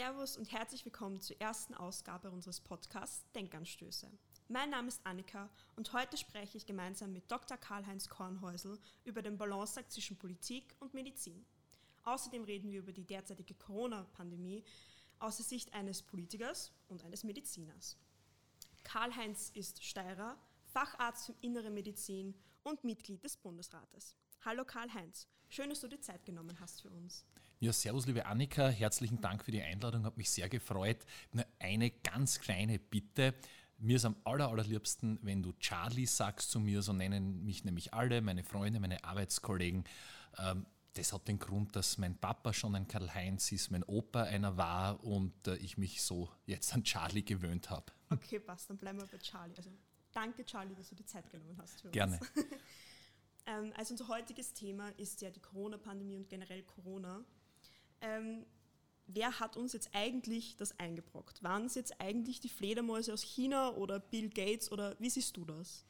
Servus und herzlich willkommen zur ersten Ausgabe unseres Podcasts Denkanstöße. Mein Name ist Annika und heute spreche ich gemeinsam mit Dr. Karl-Heinz Kornhäusel über den Balanceakt zwischen Politik und Medizin. Außerdem reden wir über die derzeitige Corona-Pandemie aus der Sicht eines Politikers und eines Mediziners. Karl-Heinz ist Steirer, Facharzt für Innere Medizin und Mitglied des Bundesrates. Hallo Karl-Heinz, schön, dass du dir Zeit genommen hast für uns. Ja, servus liebe Annika, herzlichen Dank für die Einladung, hat mich sehr gefreut. Nur eine ganz kleine Bitte. Mir ist am aller, allerliebsten, wenn du Charlie sagst zu mir, so nennen mich nämlich alle, meine Freunde, meine Arbeitskollegen. Ähm, das hat den Grund, dass mein Papa schon ein Karl-Heinz ist, mein Opa einer war und äh, ich mich so jetzt an Charlie gewöhnt habe. Okay, passt, dann bleiben wir bei Charlie. Also danke Charlie, dass du die Zeit genommen hast für Gerne. uns. ähm, also unser heutiges Thema ist ja die Corona-Pandemie und generell Corona. Ähm, wer hat uns jetzt eigentlich das eingebrockt? Waren es jetzt eigentlich die Fledermäuse aus China oder Bill Gates oder wie siehst du das?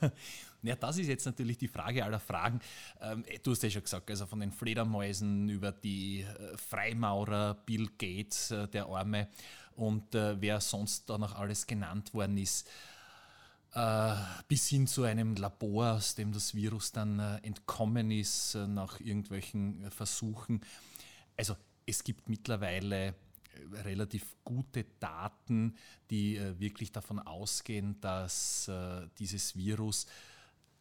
Ja, das ist jetzt natürlich die Frage aller Fragen. Ähm, du hast ja schon gesagt, also von den Fledermäusen über die äh, Freimaurer, Bill Gates, äh, der Arme und äh, wer sonst da noch alles genannt worden ist, bis hin zu einem Labor, aus dem das Virus dann entkommen ist nach irgendwelchen Versuchen. Also es gibt mittlerweile relativ gute Daten, die äh, wirklich davon ausgehen, dass äh, dieses Virus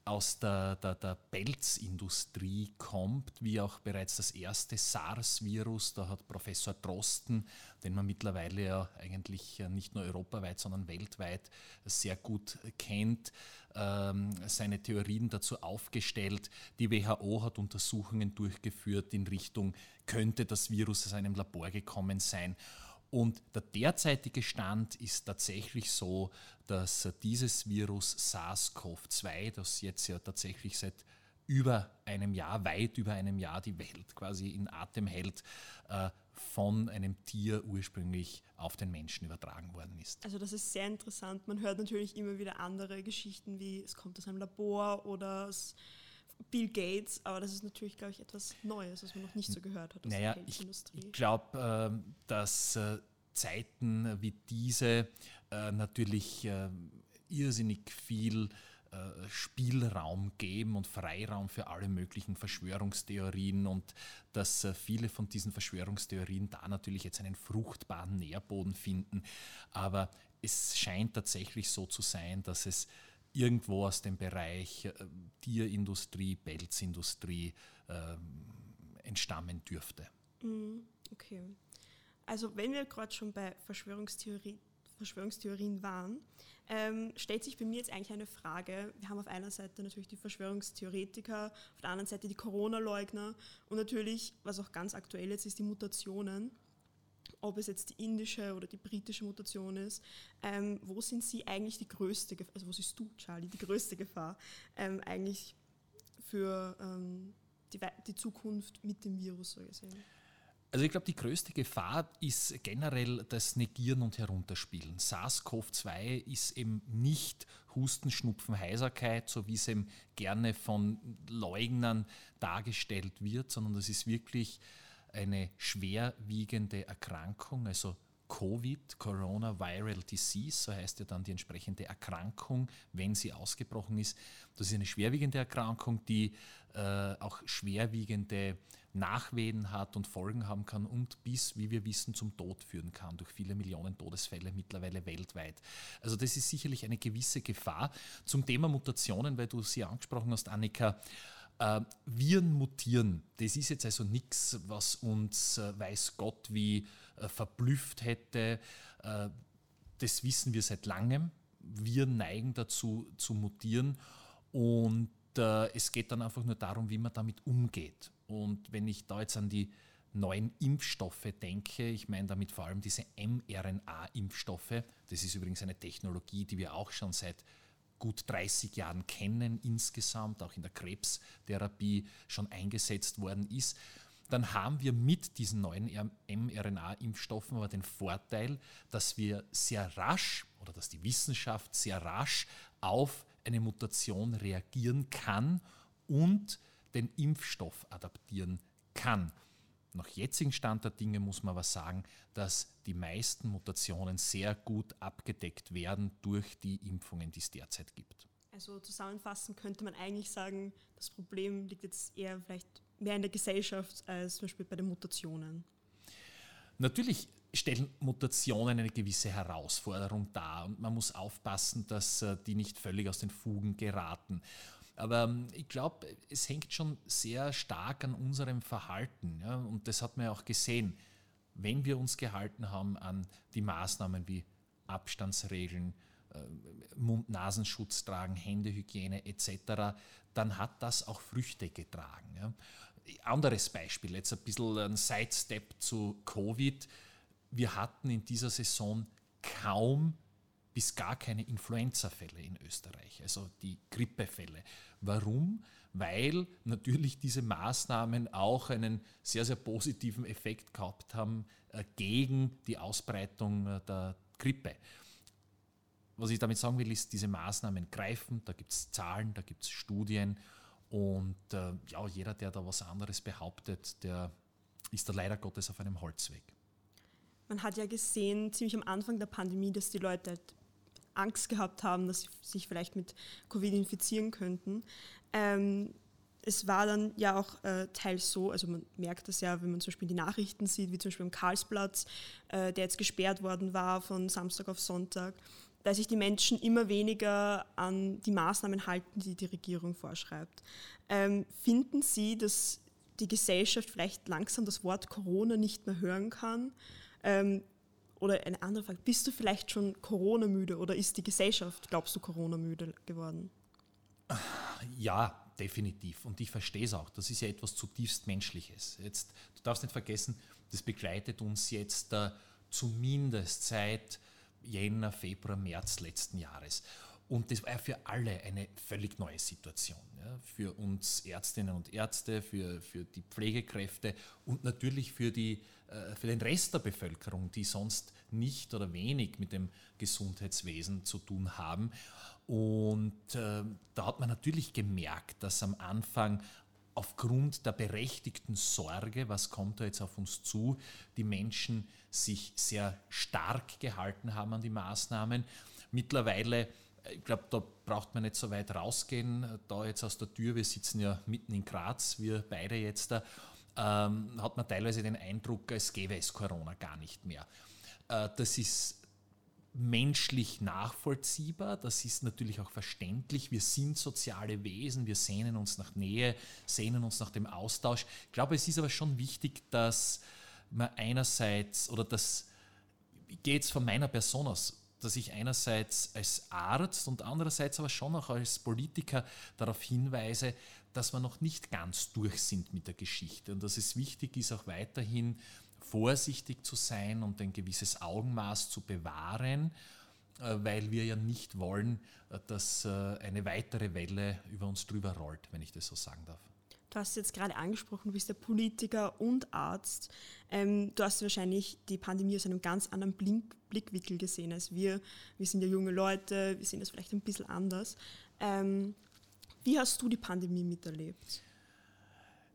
aus der, der, der Pelzindustrie kommt, wie auch bereits das erste SARS-Virus. Da hat Professor Drosten, den man mittlerweile ja eigentlich nicht nur europaweit, sondern weltweit sehr gut kennt, ähm, seine Theorien dazu aufgestellt. Die WHO hat Untersuchungen durchgeführt in Richtung, könnte das Virus aus einem Labor gekommen sein. Und der derzeitige Stand ist tatsächlich so, dass dieses Virus SARS-CoV-2, das jetzt ja tatsächlich seit über einem Jahr, weit über einem Jahr die Welt quasi in Atem hält, äh, von einem Tier ursprünglich auf den Menschen übertragen worden ist. Also das ist sehr interessant. Man hört natürlich immer wieder andere Geschichten, wie es kommt aus einem Labor oder aus Bill Gates, aber das ist natürlich, glaube ich, etwas Neues, was man noch nicht so gehört hat aus naja, der Health-Industrie. Ich, glaube, äh, dass äh, Zeiten wie diese äh, natürlich äh, irrsinnig viel äh, Spielraum geben und Freiraum für alle möglichen Verschwörungstheorien und dass äh, viele von diesen Verschwörungstheorien da natürlich jetzt einen fruchtbaren Nährboden finden. Aber es scheint tatsächlich so zu sein, dass es irgendwo aus dem Bereich äh, Tierindustrie, Pelzindustrie äh, entstammen dürfte. Mm, okay. Also wenn wir gerade schon bei Verschwörungstheorie, Verschwörungstheorien waren, ähm, stellt sich bei mir jetzt eigentlich eine Frage. Wir haben auf einer Seite natürlich die Verschwörungstheoretiker, auf der anderen Seite die Corona-Leugner und natürlich, was auch ganz aktuell jetzt ist, die Mutationen ob es jetzt die indische oder die britische Mutation ist, ähm, wo sind Sie eigentlich die größte Gefahr, also wo siehst du, Charlie, die größte Gefahr ähm, eigentlich für ähm, die, die, Zukunft mit dem Virus so gesehen? Also ich glaube, die größte Gefahr ist generell das Negieren und Herunterspielen. SARS-CoV-2 ist eben nicht Husten, Schnupfen, Heiserkeit, so wie es eben gerne von Leugnern dargestellt wird, sondern das ist wirklich eine schwerwiegende Erkrankung, also Covid, Corona Viral Disease, so heißt ja dann die entsprechende Erkrankung, wenn sie ausgebrochen ist. Das ist eine schwerwiegende Erkrankung, die äh, auch schwerwiegende Nachwehen hat und Folgen haben kann und bis, wie wir wissen, zum Tod führen kann, durch viele Millionen Todesfälle mittlerweile weltweit. Also das ist sicherlich eine gewisse Gefahr. Zum Thema Mutationen, weil du sie angesprochen hast, Annika, äh, Viren mutieren, das ist jetzt also nichts, was uns, äh, weiß Gott, wie verblüfft hätte. Äh, das wissen wir seit langem. Wir neigen dazu zu mutieren und äh, es geht dann einfach nur darum, wie man damit umgeht. Und wenn ich da jetzt an die neuen Impfstoffe denke, ich meine damit vor allem diese mRNA-Impfstoffe, das ist übrigens eine Technologie, die wir auch schon seit gut 30 Jahren kennen insgesamt, auch in der Krebstherapie schon eingesetzt worden ist, dann haben wir mit diesen neuen mRNA-Impfstoffen aber den Vorteil, dass wir sehr rasch oder dass die Wissenschaft sehr rasch auf eine Mutation reagieren kann und den Impfstoff adaptieren kann. Nach jetzigem Stand der Dinge muss man aber sagen, dass die meisten Mutationen sehr gut abgedeckt werden durch die Impfungen, die es derzeit gibt. Also zusammenfassend könnte man eigentlich sagen, das Problem liegt jetzt eher vielleicht mehr in der Gesellschaft als zum Beispiel bei den Mutationen. Natürlich stellen Mutationen eine gewisse Herausforderung dar und man muss aufpassen, dass äh, die nicht völlig aus den Fugen geraten. Aber ähm, ich glaube, es hängt schon sehr stark an unserem Verhalten. Ja? Und das hat man ja auch gesehen, wenn wir uns gehalten haben an die Maßnahmen wie Abstandsregeln, äh, Mund-Nasenschutz tragen, Händehygiene etc., dann hat das auch Früchte getragen. Anderes Beispiel, jetzt ein bisschen ein Sidestep zu Covid. Wir hatten in dieser Saison kaum bis gar keine Influenza-Fälle in Österreich, also die Grippefälle. Warum? Weil natürlich diese Maßnahmen auch einen sehr, sehr positiven Effekt gehabt haben äh, gegen die Ausbreitung äh, der Grippe. Was ich damit sagen will, ist, diese Maßnahmen greifen, da gibt es Zahlen, da gibt es Studien und äh, ja, jeder, der da was anderes behauptet, der ist da leider Gottes auf einem Holzweg. Man hat ja gesehen, ziemlich am Anfang der Pandemie, dass die Leute halt Angst gehabt haben, dass sie sich vielleicht mit Covid infizieren könnten. Ähm, es war dann ja auch äh, teils so, also man merkt das ja, wenn man zum Beispiel die Nachrichten sieht, wie zum Beispiel am Karlsplatz, äh, der jetzt gesperrt worden war von Samstag auf Sonntag, dass sich die Menschen immer weniger an die Maßnahmen halten, die die Regierung vorschreibt. Ähm, finden Sie, dass die Gesellschaft vielleicht langsam das Wort Corona nicht mehr hören kann? Ähm, oder eine andere Frage, bist du vielleicht schon Corona-müde oder ist die Gesellschaft, glaubst du, Corona-müde geworden? Ja, definitiv. Und ich verstehe es auch. Das ist ja etwas zutiefst Menschliches. Jetzt, du darfst nicht vergessen, das begleitet uns jetzt äh, zumindest seit Jänner, Februar, März letzten Jahres. Und das war für alle eine völlig neue Situation. Ja? Für uns Ärztinnen und Ärzte, für, für die Pflegekräfte und natürlich für, die, äh, für den Rest der Bevölkerung, die sonst nicht oder wenig mit dem Gesundheitswesen zu tun haben. Und äh, da hat man natürlich gemerkt, dass am Anfang aufgrund der berechtigten Sorge, was kommt da jetzt auf uns zu, die Menschen sich sehr stark gehalten haben an die Maßnahmen. Mittlerweile ich glaube, da braucht man nicht so weit rausgehen. Da jetzt aus der Tür, wir sitzen ja mitten in Graz, wir beide jetzt da, ähm, hat man teilweise den Eindruck, es gäbe es Corona gar nicht mehr. Äh, das ist menschlich nachvollziehbar, das ist natürlich auch verständlich. Wir sind soziale Wesen, wir sehnen uns nach Nähe, sehnen uns nach dem Austausch. Ich glaube, es ist aber schon wichtig, dass man einerseits, oder das geht jetzt von meiner Person aus, dass ich einerseits als Arzt und andererseits aber schon auch als Politiker darauf hinweise, dass wir noch nicht ganz durch sind mit der Geschichte und dass es wichtig ist, auch weiterhin vorsichtig zu sein und ein gewisses Augenmaß zu bewahren, äh, weil wir ja nicht wollen, äh, dass äh, eine weitere Welle über uns drüber rollt, wenn ich das so sagen darf. Du hast jetzt gerade angesprochen, du bist ja Politiker und Arzt. Ähm, du hast wahrscheinlich die Pandemie aus einem ganz anderen Blickwinkel gesehen als wir. Wir sind ja junge Leute, wir sehen das vielleicht ein bisschen anders. Ähm, wie hast du die Pandemie miterlebt?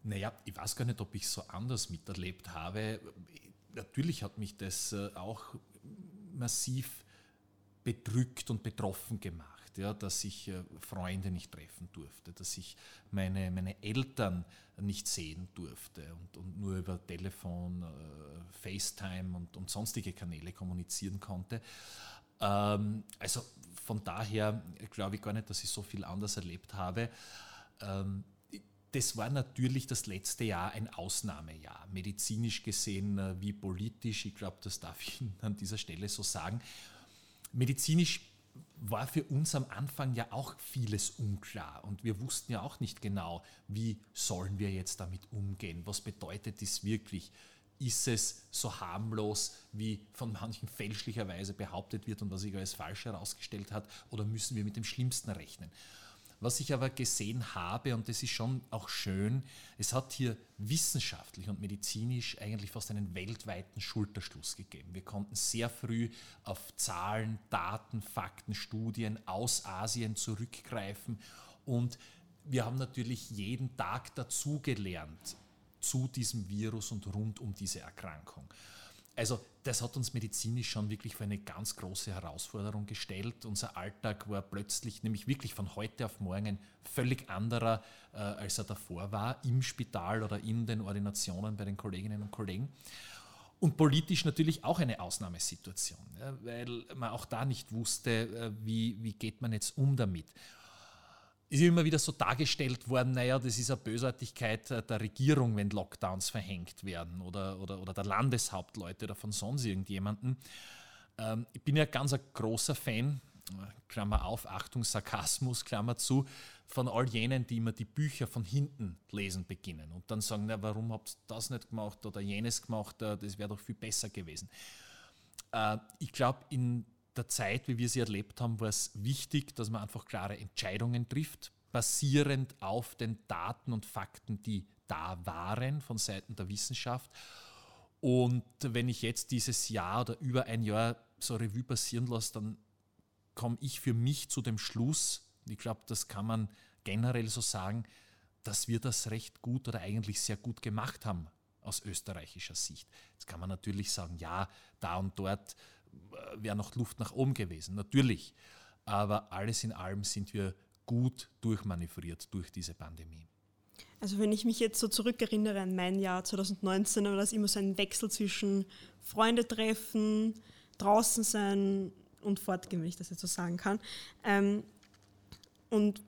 Naja, ich weiß gar nicht, ob ich es so anders miterlebt habe. Natürlich hat mich das äh, auch massiv bedrückt und betroffen gemacht ja, dass ich äh, Freunde nicht treffen durfte, dass ich meine, meine Eltern nicht sehen durfte und, und nur über Telefon, äh, FaceTime und, und sonstige Kanäle kommunizieren konnte. Ähm, also von daher glaube ich gar nicht, dass ich so viel anders erlebt habe. Das war natürlich das letzte Jahr ein Ausnahmejahr, medizinisch gesehen äh, wie politisch. Ich glaube, das darf ich an dieser Stelle so sagen. Medizinisch war für uns am Anfang ja auch vieles unklar und wir wussten ja auch nicht genau, wie sollen wir jetzt damit umgehen, was bedeutet das wirklich, ist es so harmlos, wie von manchen fälschlicherweise behauptet wird und was sich als falsch herausgestellt hat, oder müssen wir mit dem Schlimmsten rechnen? Was ich aber gesehen habe, und das ist schon auch schön, es hat hier wissenschaftlich und medizinisch eigentlich fast einen weltweiten Schulterschluss gegeben. Wir konnten sehr früh auf Zahlen, Daten, Fakten, Studien aus Asien zurückgreifen und wir haben natürlich jeden Tag dazugelernt zu diesem Virus und rund um diese Erkrankung. Also das hat uns medizinisch schon wirklich für eine ganz große Herausforderung gestellt. Unser Alltag war plötzlich, nämlich wirklich von heute auf morgen, völlig anderer, äh, als er davor war, im Spital oder in den Ordinationen bei den Kolleginnen und Kollegen. Und politisch natürlich auch eine Ausnahmesituation, ja, weil man auch da nicht wusste, äh, wie, wie geht man jetzt um damit ist immer wieder so dargestellt worden, naja, das ist eine Bösartigkeit äh, der Regierung, wenn Lockdowns verhängt werden oder, oder, oder der Landeshauptleute oder von sonst irgendjemanden. Ähm, ich bin ja ganz ein großer Fan, Klammer auf, Achtung, Sarkasmus, Klammer zu, von all jenen, die immer die Bücher von hinten lesen beginnen und dann sagen, na, warum habt ihr das nicht gemacht oder jenes gemacht, äh, das wäre doch viel besser gewesen. Äh, ich glaube, in der Zeit, wie wir sie erlebt haben, war es wichtig, dass man einfach klare Entscheidungen trifft, basierend auf den Daten und Fakten, die da waren von Seiten der Wissenschaft. Und wenn ich jetzt dieses Jahr oder über ein Jahr so Revue passieren lasse, dann komme ich für mich zu dem Schluss, ich glaube, das kann man generell so sagen, dass wir das recht gut oder eigentlich sehr gut gemacht haben aus österreichischer Sicht. Jetzt kann man natürlich sagen, ja, da und dort wäre noch Luft nach oben gewesen, natürlich. Aber alles in allem sind wir gut durchmanövriert durch diese Pandemie. Also wenn ich mich jetzt so zurückerinnere an mein Jahr 2019, war das immer so ein Wechsel zwischen Freunde treffen, draußen sein und fortgehen, wenn ich das jetzt so sagen kann. Ähm, und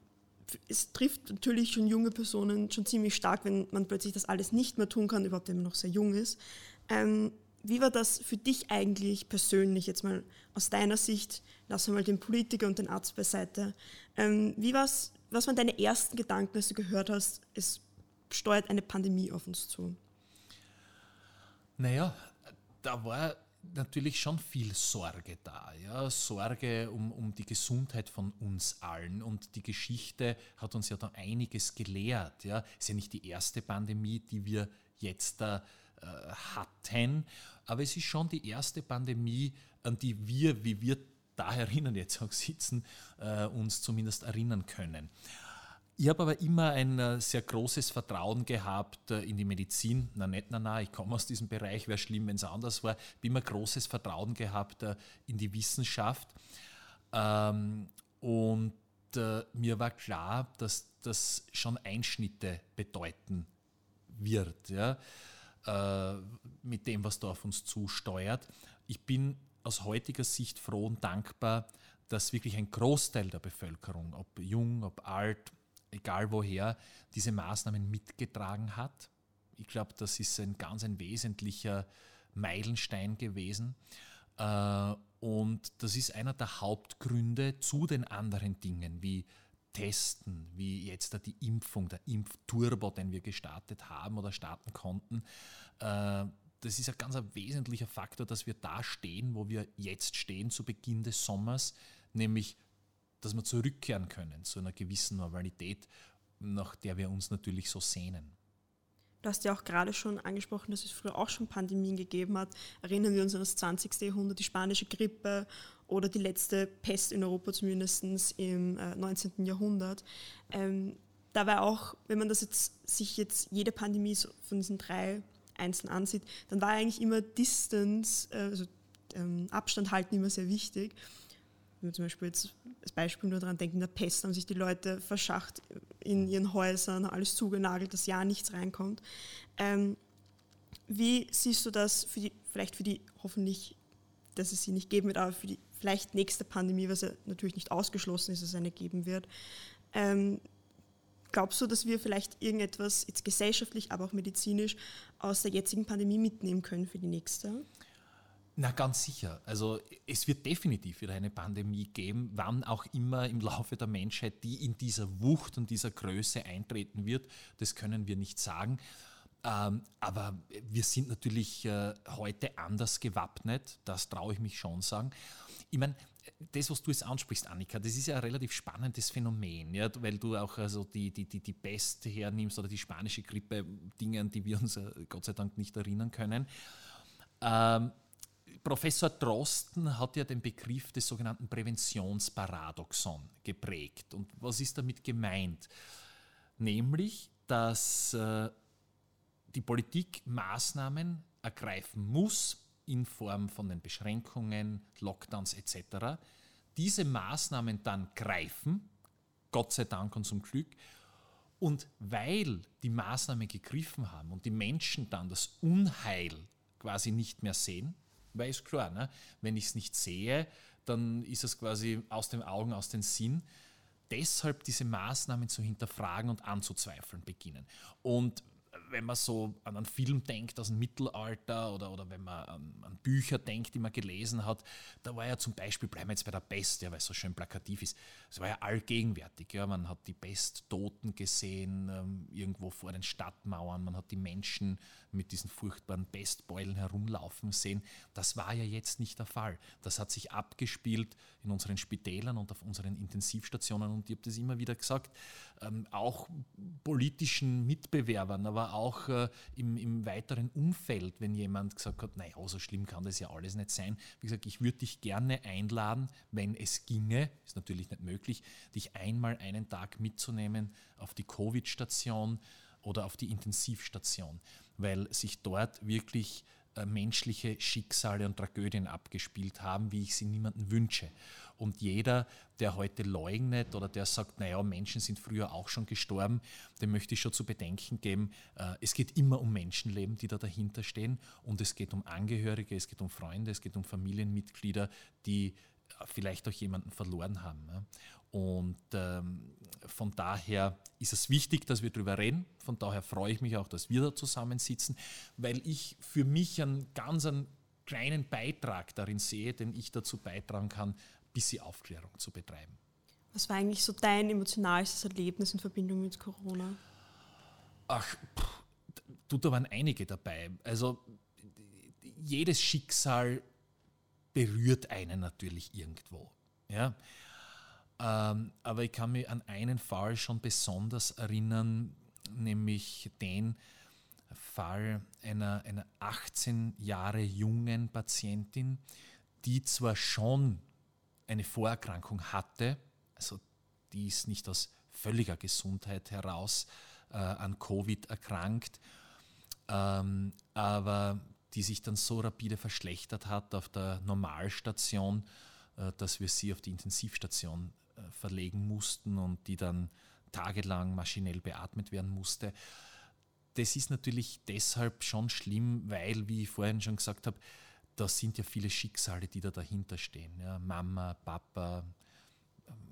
es trifft natürlich schon junge Personen schon ziemlich stark, wenn man plötzlich das alles nicht mehr tun kann, überhaupt wenn man noch sehr jung ist. Ähm, wie war das für dich eigentlich persönlich, jetzt mal aus deiner Sicht, lassen wir mal den Politiker und den Arzt beiseite. Ähm, wie war's, was waren deine ersten Gedanken, als du gehört hast, es steuert eine Pandemie auf uns zu? Naja, da war natürlich schon viel Sorge da. Ja? Sorge um, um die Gesundheit von uns allen. Und die Geschichte hat uns ja da einiges gelehrt. Ja? Ist ja nicht die erste Pandemie, die wir jetzt da äh, hatten. Aber es ist schon die erste Pandemie, an die wir, wie wir da herinnen jetzt auch sitzen, äh, uns zumindest erinnern können. Ich habe aber immer ein äh, sehr großes Vertrauen gehabt äh, in die Medizin. Na, nicht, na, na, ich komme aus diesem Bereich, wäre schlimm, wenn es anders war. Ich habe immer großes Vertrauen gehabt in die Wissenschaft. Ähm, und mir war klar, dass das schon Einschnitte bedeuten wird. Ja äh, mit dem, was da auf uns zusteuert. Ich bin aus heutiger Sicht froh und dankbar, dass wirklich ein Großteil der Bevölkerung, ob jung, ob alt, egal woher, diese Maßnahmen mitgetragen hat. Ich glaube, das ist ein ganz ein wesentlicher Meilenstein gewesen. Äh, und das ist einer der Hauptgründe zu den anderen Dingen wie Testen, wie jetzt die Impfung, der Impfturbo, den wir gestartet haben oder starten konnten, äh, das ist ein ganz wesentlicher Faktor, dass wir da stehen, wo wir jetzt stehen zu Beginn des Sommers, nämlich, dass wir zurückkehren können zu einer gewissen Normalität, nach der wir uns natürlich so sehnen. Du hast ja auch gerade schon angesprochen, dass es früher auch schon Pandemien gegeben hat. Erinnern wir uns an das 20. Jahrhundert, die spanische Grippe oder die letzte Pest in Europa zumindest im äh, 19. Jahrhundert. Ähm, da war auch, wenn man das jetzt, sich jetzt jede Pandemie so von diesen drei einzeln ansieht, dann war eigentlich immer Distance, äh, also ähm, Abstand halten immer sehr wichtig. Wenn wir zum Beispiel jetzt als Beispiel nur daran denken, in der Pest haben sich die Leute verschacht in ihren Häusern, alles zugenagelt, dass ja nichts reinkommt. Ähm, wie siehst du das für die, vielleicht für die hoffentlich, dass es sie nicht geben wird, aber für die vielleicht nächste Pandemie, was ja natürlich nicht ausgeschlossen ist, dass es eine geben wird. Ähm, glaubst du, dass wir vielleicht irgendetwas jetzt gesellschaftlich, aber auch medizinisch aus der jetzigen Pandemie mitnehmen können für die nächste? Na, ganz sicher. Also es wird definitiv wieder eine Pandemie geben, wann auch immer im Laufe der Menschheit, die in dieser Wucht und dieser Größe eintreten wird. Das können wir nicht sagen. Ähm, aber wir sind natürlich äh, heute anders gewappnet, das traue ich mich schon sagen. Ich meine, das, was du jetzt ansprichst, Annika, das ist ja ein relativ spannendes Phänomen, ja, weil du auch also die, die, die, die Pest hernimmst oder die spanische Grippe, Dinge, an die wir uns äh, Gott sei Dank nicht erinnern können. Ähm, Professor Drosten hat ja den Begriff des sogenannten Präventionsparadoxon geprägt. Und was ist damit gemeint? Nämlich, dass äh, die Politik Maßnahmen ergreifen muss in Form von den Beschränkungen, Lockdowns etc., diese Maßnahmen dann greifen, Gott sei Dank und zum Glück, und weil die Maßnahmen gegriffen haben und die Menschen dann das Unheil quasi nicht mehr sehen, weil ist klar, ne? wenn ich es nicht sehe, dann ist es quasi aus den Augen, aus den Sinn. Deshalb diese Maßnahmen zu hinterfragen und anzuzweifeln beginnen. Und wenn man so an einen Film denkt aus dem Mittelalter oder, oder wenn man an, an, Bücher denkt, die man gelesen hat, da war ja zum Beispiel, bleiben wir jetzt bei der Pest, ja, weil es so schön plakativ ist, es war ja allgegenwärtig. Ja, man hat die Pesttoten gesehen, ähm, irgendwo vor den Stadtmauern, man hat die Menschen mit diesen furchtbaren Pestbeulen herumlaufen sehen. Das war ja jetzt nicht der Fall. Das hat sich abgespielt in unseren Spitälern und auf unseren Intensivstationen und ich habe das immer wieder gesagt, ähm, auch politischen Mitbewerbern, aber auch äh, im, im, weiteren Umfeld, wenn jemand gesagt hat, naja, so schlimm kann das ja alles nicht sein. Wie gesagt, ich würde dich gerne einladen, wenn es ginge, ist natürlich nicht möglich, dich einmal einen Tag mitzunehmen auf die Covid-Station oder auf die Intensivstation, weil sich dort wirklich äh, menschliche Schicksale und Tragödien abgespielt haben, wie ich sie niemandem wünsche. Und jeder, der heute leugnet oder der sagt, naja, Menschen sind früher auch schon gestorben, dem möchte ich schon zu bedenken geben, äh, es geht immer um Menschenleben, die da dahinter stehen und es geht um Angehörige, es geht um Freunde, es geht um Familienmitglieder, die äh, vielleicht auch jemanden verloren haben. Und ähm, von daher ist es wichtig, dass wir darüber reden. Von daher freue ich mich auch, dass wir da zusammensitzen, weil ich für mich einen ganz einen kleinen Beitrag darin sehe, den ich dazu beitragen kann, bisschen Aufklärung zu betreiben. Was war eigentlich so dein emotionalstes Erlebnis in Verbindung mit Corona? Ach, du, da waren einige dabei. Also jedes Schicksal berührt einen natürlich irgendwo. Ja? Ähm, aber ich kann mich an einen Fall schon besonders erinnern, nämlich den Fall einer, einer 18 Jahre jungen Patientin, die zwar schon eine Vorerkrankung hatte, also die ist nicht aus völliger Gesundheit heraus äh, an Covid erkrankt, ähm, aber die sich dann so rapide verschlechtert hat auf der Normalstation, äh, dass wir sie auf die Intensivstation äh, verlegen mussten und die dann tagelang maschinell beatmet werden musste. Das ist natürlich deshalb schon schlimm, weil, wie ich vorhin schon gesagt habe, da sind ja viele Schicksale, die da dahinter stehen. Ja, Mama, Papa,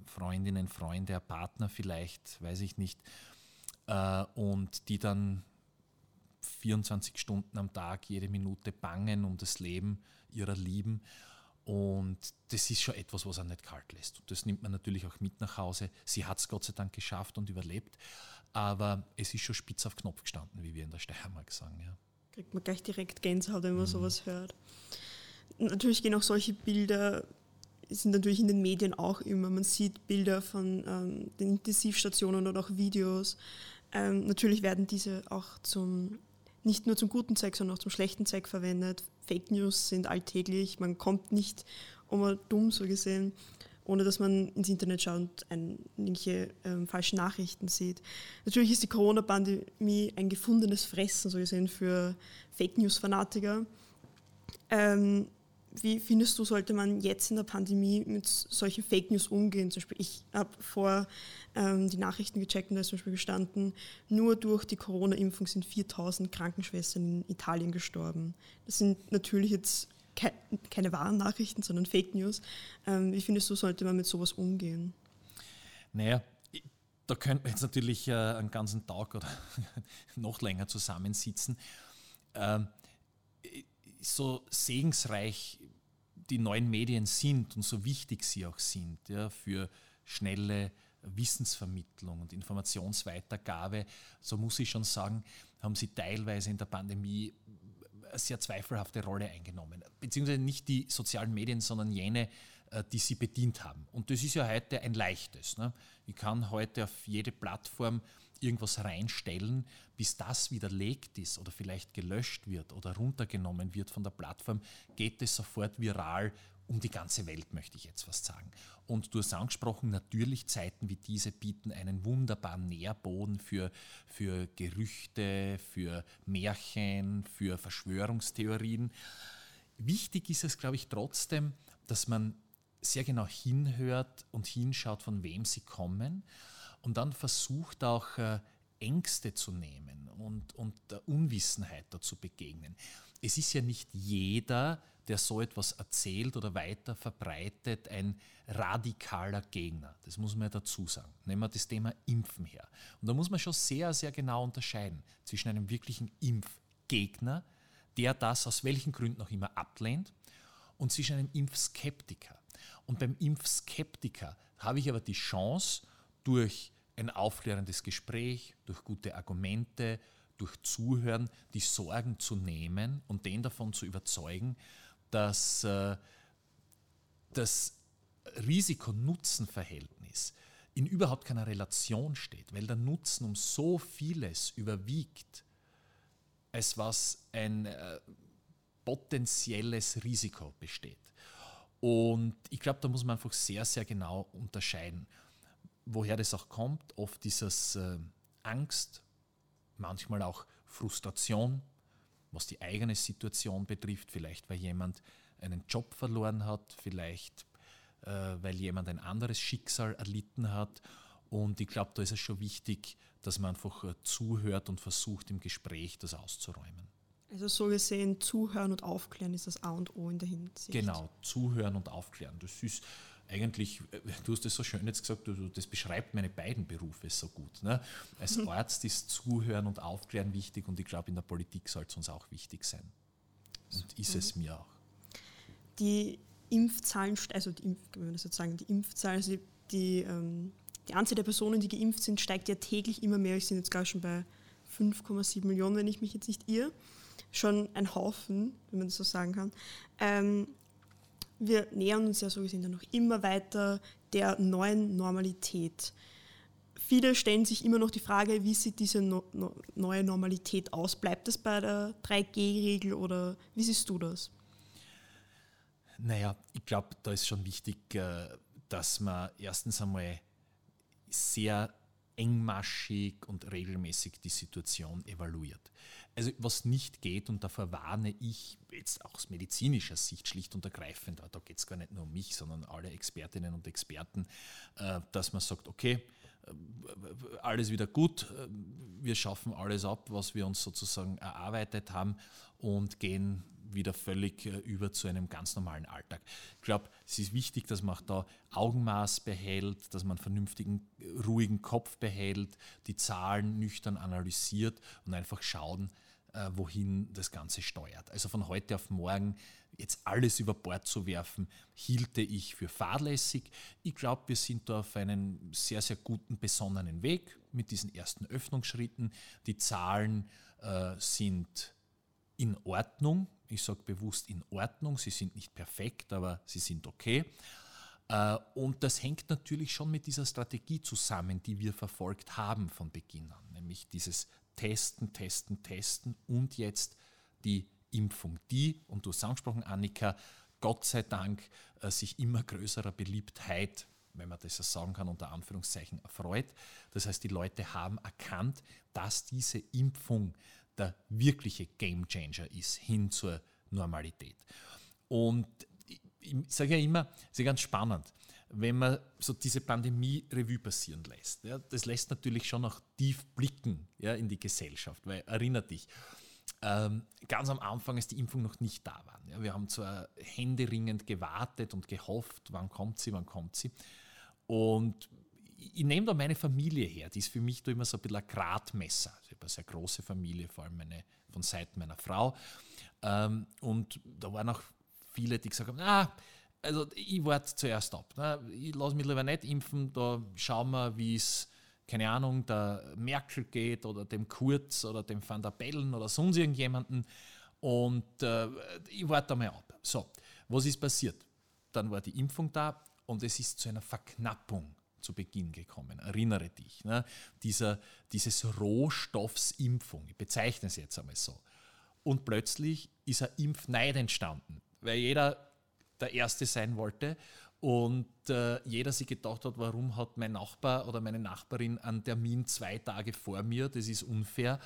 Freundinnen, Freunde, Partner vielleicht, weiß ich nicht. Äh, und die dann 24 Stunden am Tag, jede Minute bangen um das Leben ihrer Lieben. Und das ist schon etwas, was er nicht kalt lässt. Und das nimmt man natürlich auch mit nach Hause. Sie hat es Gott sei Dank geschafft und überlebt. Aber es ist schon spitz auf Knopf gestanden, wie wir in der Steiermark sagen. Ja. Kriegt man gleich direkt Gänsehaut, wenn man mhm. sowas hört. Natürlich gehen auch solche Bilder, sind natürlich in den Medien auch immer. Man sieht Bilder von ähm, den Intensivstationen oder auch Videos. Ähm, natürlich werden diese auch zum nicht nur zum guten Zweck, sondern auch zum schlechten Zweck verwendet. Fake News sind alltäglich, man kommt nicht um dumm so gesehen, ohne dass man ins Internet schaut und irgendwelche ähm, falschen Nachrichten sieht. Natürlich ist die Corona-Pandemie ein gefundenes Fressen so gesehen für Fake News-Fanatiker. Ähm, wie findest du, sollte man jetzt in der Pandemie mit solchen Fake News umgehen? Zum Beispiel, ich habe vor ähm, die Nachrichten gecheckt und da ist zum Beispiel gestanden, nur durch die Corona-Impfung sind 4000 Krankenschwestern in Italien gestorben. Das sind natürlich jetzt ke keine wahren Nachrichten, sondern Fake News. Ähm, wie findest du, sollte man mit sowas umgehen? Naja, da könnte man jetzt natürlich äh, einen ganzen Tag oder noch länger zusammensitzen. Ähm, so segensreich die neuen Medien sind und so wichtig sie auch sind ja, für schnelle Wissensvermittlung und Informationsweitergabe, so muss ich schon sagen, haben sie teilweise in der Pandemie sehr zweifelhafte Rolle eingenommen. Beziehungsweise nicht die sozialen Medien, sondern jene, äh, die sie bedient haben. Und das ist ja heute ein leichtes. Ne? Ich kann heute auf jede Plattform irgendwas reinstellen, bis das widerlegt ist oder vielleicht gelöscht wird oder runtergenommen wird von der Plattform, geht es sofort viral um die ganze Welt, möchte ich jetzt fast sagen. Und du hast angesprochen, natürlich Zeiten wie diese bieten einen wunderbaren Nährboden für, für Gerüchte, für Märchen, für Verschwörungstheorien. Wichtig ist es, glaube ich, trotzdem, dass man sehr genau hinhört und hinschaut, von wem sie kommen und dann versucht auch äh, Ängste zu nehmen und, und der Unwissenheit dazu begegnen. Es ist ja nicht jeder, der so etwas erzählt oder weiter verbreitet, ein radikaler Gegner. Das muss man ja dazu sagen. Nehmen wir das Thema Impfen her. Und da muss man schon sehr, sehr genau unterscheiden zwischen einem wirklichen Impfgegner, der das aus welchen Gründen auch immer ablehnt, und zwischen einem Impfskeptiker. Und beim Impfskeptiker habe ich aber die Chance, durch ein aufklärendes Gespräch, durch gute Argumente, durch Zuhören die Sorgen zu nehmen und den davon zu überzeugen, dass äh, das Risiko-Nutzen-Verhältnis in überhaupt keiner Relation steht, weil der Nutzen um so vieles überwiegt, als was ein äh, potenzielles Risiko besteht. Und ich glaube, da muss man einfach sehr, sehr genau unterscheiden, woher das auch kommt. Oft dieses äh, Angst, manchmal auch Frustration, was die eigene Situation betrifft, vielleicht weil jemand einen Job verloren hat, vielleicht äh, weil jemand ein anderes Schicksal erlitten hat. Und ich glaube, da ist es schon wichtig, dass man einfach äh, zuhört und versucht, im Gespräch das auszuräumen. Also so gesehen, zuhören und aufklären ist das A und O in der Hinsicht. Genau, zuhören und aufklären. Das ist eigentlich, äh, du hast es so schön jetzt gesagt, du, das beschreibt meine beiden Berufe so gut. Ne? Als mhm. Arzt ist Zuhören und Aufklären wichtig und ich glaube, in der Politik soll es uns auch wichtig sein. Und ist es mir auch. Die Impfzahlen, also die, Impf, wenn das jetzt sagen, die Impfzahlen, also die, die, ähm, die Anzahl der Personen, die geimpft sind, steigt ja täglich immer mehr. Ich bin jetzt gar schon bei 5,7 Millionen, wenn ich mich jetzt nicht irre. Schon ein Haufen, wenn man das so sagen kann. Ähm, wir nähern uns ja so gesehen dann noch immer weiter der neuen Normalität. Viele stellen sich immer noch die Frage, wie sieht diese no no neue Normalität aus? Bleibt es bei der 3G-Regel oder wie siehst du das? Naja, ich glaube, da ist schon wichtig, äh, dass man erstens einmal sehr engmaschig und regelmäßig die Situation evaluiert. Also was nicht geht, und davor warne ich jetzt auch aus medizinischer Sicht schlicht und ergreifend, da geht es gar nicht nur um mich, sondern alle Expertinnen und Experten, äh, dass man sagt, okay, äh, alles wieder gut, äh, wir schaffen alles ab, was wir uns sozusagen erarbeitet haben und gehen wieder völlig über zu einem ganz normalen Alltag. Ich glaube, es ist wichtig, dass man auch da Augenmaß behält, dass man einen vernünftigen, ruhigen Kopf behält, die Zahlen nüchtern analysiert und einfach schauen, äh, wohin das Ganze steuert. Also von heute auf morgen jetzt alles über Bord zu werfen, hielte ich für fahrlässig. Ich glaube, wir sind da auf einem sehr, sehr guten, besonnenen Weg mit diesen ersten Öffnungsschritten. Die Zahlen äh, sind in Ordnung. Ich sage bewusst in Ordnung. Sie sind nicht perfekt, aber sie sind okay. Äh, und das hängt natürlich schon mit dieser Strategie zusammen, die wir verfolgt haben von Beginn an, nämlich dieses testen, testen, testen und jetzt die Impfung, die, und du hast angesprochen, Annika, Gott sei Dank äh, sich immer größerer Beliebtheit, wenn man das so sagen kann, unter Anführungszeichen erfreut. Das heißt, die Leute haben erkannt, dass diese Impfung der wirkliche Gamechanger ist hin zur Normalität. Und ich sage ja immer, es ist ganz spannend wenn man so diese Pandemie Revue passieren lässt. Ja, das lässt natürlich schon auch tief blicken ja, in die Gesellschaft, weil erinnert dich, ähm, ganz am Anfang, als die Impfung noch nicht da war. Ja, wir haben zwar händeringend gewartet und gehofft, wann kommt sie, wann kommt sie. Und ich nehme da meine Familie her, die ist für mich da immer so ein bisschen ein Gradmesser. Habe eine sehr große Familie, vor allem meine, von Seiten meiner Frau. Ähm, und da waren auch viele, die gesagt haben, ah, also ich warte zuerst ab. Ne? Ich lasse mich lieber nicht impfen, da schauen wir, wie es, keine Ahnung, der Merkel geht oder dem Kurz oder dem Van der Bellen oder sonst irgendjemanden. Und äh, ich warte mal ab. So, was ist passiert? Dann war die Impfung da und es ist zu einer Verknappung zu Beginn gekommen. Erinnere dich. Ne? Dieser, dieses Rohstoffsimpfung, ich bezeichne es jetzt einmal so. Und plötzlich ist ein Impfneid entstanden, weil jeder der Erste sein wollte. Und äh, jeder sich gedacht hat, warum hat mein Nachbar oder meine Nachbarin einen Termin zwei Tage vor mir? Das ist unfair.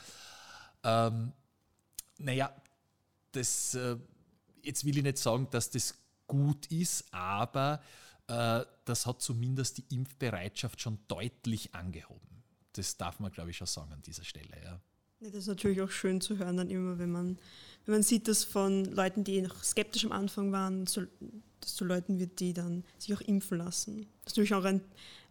Ähm, naja, das, äh, jetzt will ich nicht sagen, dass das gut ist, aber das hat zumindest die Impfbereitschaft schon deutlich angehoben. Das darf man, glaube ich, schon sagen an dieser Stelle. Ja. Das ist natürlich auch schön zu hören, dann immer, wenn man, wenn man sieht, dass von Leuten, die noch skeptisch am Anfang waren, zu, dass zu Leuten wird, die dann sich auch impfen lassen. Das ist natürlich auch ein,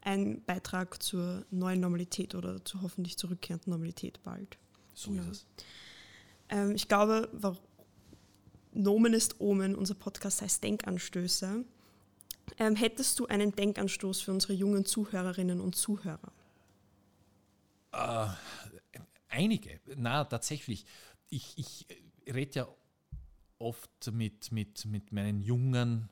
ein Beitrag zur neuen Normalität oder zur hoffentlich zurückkehrenden Normalität bald. So ja. ist es. Ähm, ich glaube, Nomen ist Omen, unser Podcast heißt Denkanstöße. Ähm, hättest du einen Denkanstoß für unsere jungen Zuhörerinnen und Zuhörer? Uh, Einige, na tatsächlich. Ich, ich rede ja oft mit, mit, mit meinen jungen,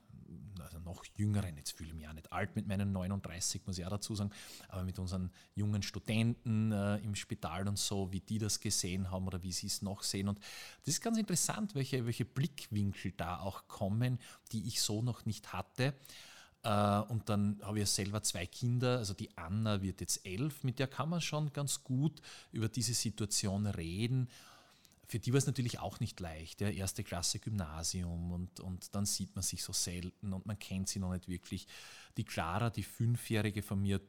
also noch jüngeren, jetzt fühle ich mich auch nicht alt mit meinen 39, muss ich auch dazu sagen, aber mit unseren jungen Studenten äh, im Spital und so, wie die das gesehen haben oder wie sie es noch sehen. Und das ist ganz interessant, welche, welche Blickwinkel da auch kommen, die ich so noch nicht hatte. Äh, und dann habe ich ja selber zwei Kinder, also die Anna wird jetzt elf, mit der kann man schon ganz gut über diese Situation reden. Für die war es natürlich auch nicht leicht, ja, erste Klasse Gymnasium und, und dann sieht man sich so selten und man kennt sie noch nicht wirklich. Die Clara, die Fünfjährige von mir,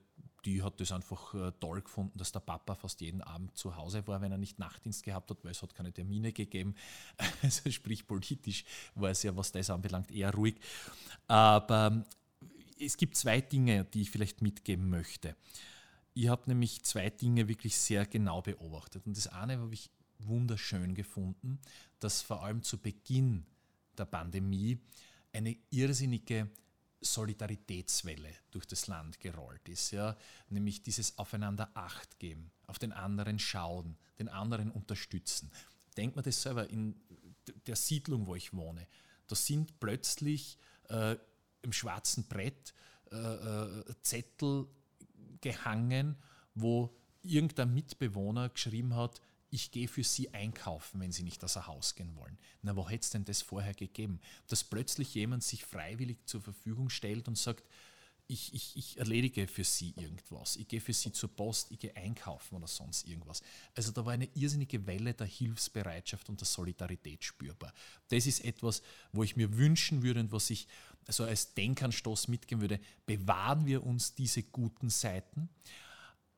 die hat das einfach äh, toll gefunden, dass der Papa fast jeden Abend zu Hause war, wenn er nicht Nachtdienst gehabt hat, weil es hat keine Termine gegeben. Also sprich politisch war es ja, was das anbelangt, eher ruhig. Aber es gibt zwei Dinge, die ich vielleicht mitgeben möchte. Ich habe nämlich zwei Dinge wirklich sehr genau beobachtet. Und das eine habe ich wunderschön gefunden, dass vor allem zu Beginn der Pandemie eine irrsinnige Solidaritätswelle durch das Land gerollt ist, ja, nämlich dieses Aufeinander Acht geben, auf den anderen schauen, den anderen unterstützen. Denkt man das selber in der Siedlung, wo ich wohne, da sind plötzlich äh, im schwarzen Brett äh, äh, Zettel gehangen, wo irgendein Mitbewohner geschrieben hat, ich gehe für Sie einkaufen, wenn Sie nicht aus dem Haus gehen wollen. Na, wo hätte es denn das vorher gegeben? Dass plötzlich jemand sich freiwillig zur Verfügung stellt und sagt, ich, ich, ich erledige für sie irgendwas, ich gehe für sie zur Post, ich gehe einkaufen oder sonst irgendwas. Also da war eine irrsinnige Welle der Hilfsbereitschaft und der Solidarität spürbar. Das ist etwas, wo ich mir wünschen würde und was ich so als Denkanstoß mitgeben würde. Bewahren wir uns diese guten Seiten,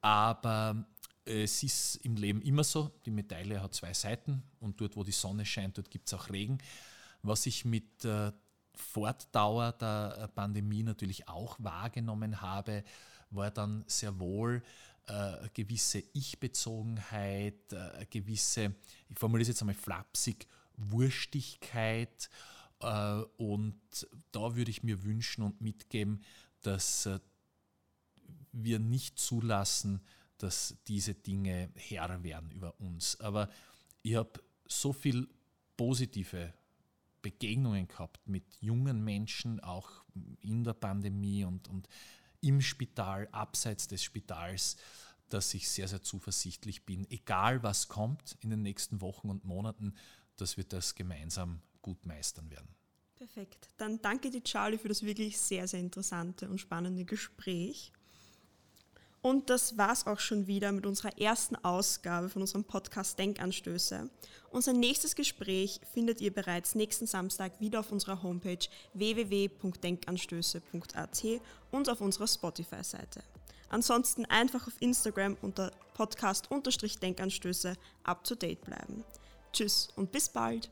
aber es ist im Leben immer so, die Medaille hat zwei Seiten und dort, wo die Sonne scheint, dort gibt es auch Regen. Was ich mit äh, Fortdauer der äh, Pandemie natürlich auch wahrgenommen habe, war dann sehr wohl äh, eine gewisse Ich-Bezogenheit, äh, eine gewisse, ich formuliere es jetzt einmal flapsig, Wurstigkeit. Und da würde ich mir wünschen und mitgeben, dass wir nicht zulassen, dass diese Dinge Herr werden über uns. Aber ich habe so viel positive Begegnungen gehabt mit jungen Menschen, auch in der Pandemie und, und im Spital, abseits des Spitals, dass ich sehr, sehr zuversichtlich bin, egal was kommt in den nächsten Wochen und Monaten, dass wir das gemeinsam gut meistern werden. Perfekt. Dann danke dir, Charlie, für das wirklich sehr, sehr interessante und spannende Gespräch. Und das war's auch schon wieder mit unserer ersten Ausgabe von unserem Podcast Denkanstöße. Unser nächstes Gespräch findet ihr bereits nächsten Samstag wieder auf unserer Homepage www.denkanstöße.at und auf unserer Spotify-Seite. Ansonsten einfach auf Instagram unter Podcast-Denkanstöße up to date bleiben. Tschüss und bis bald!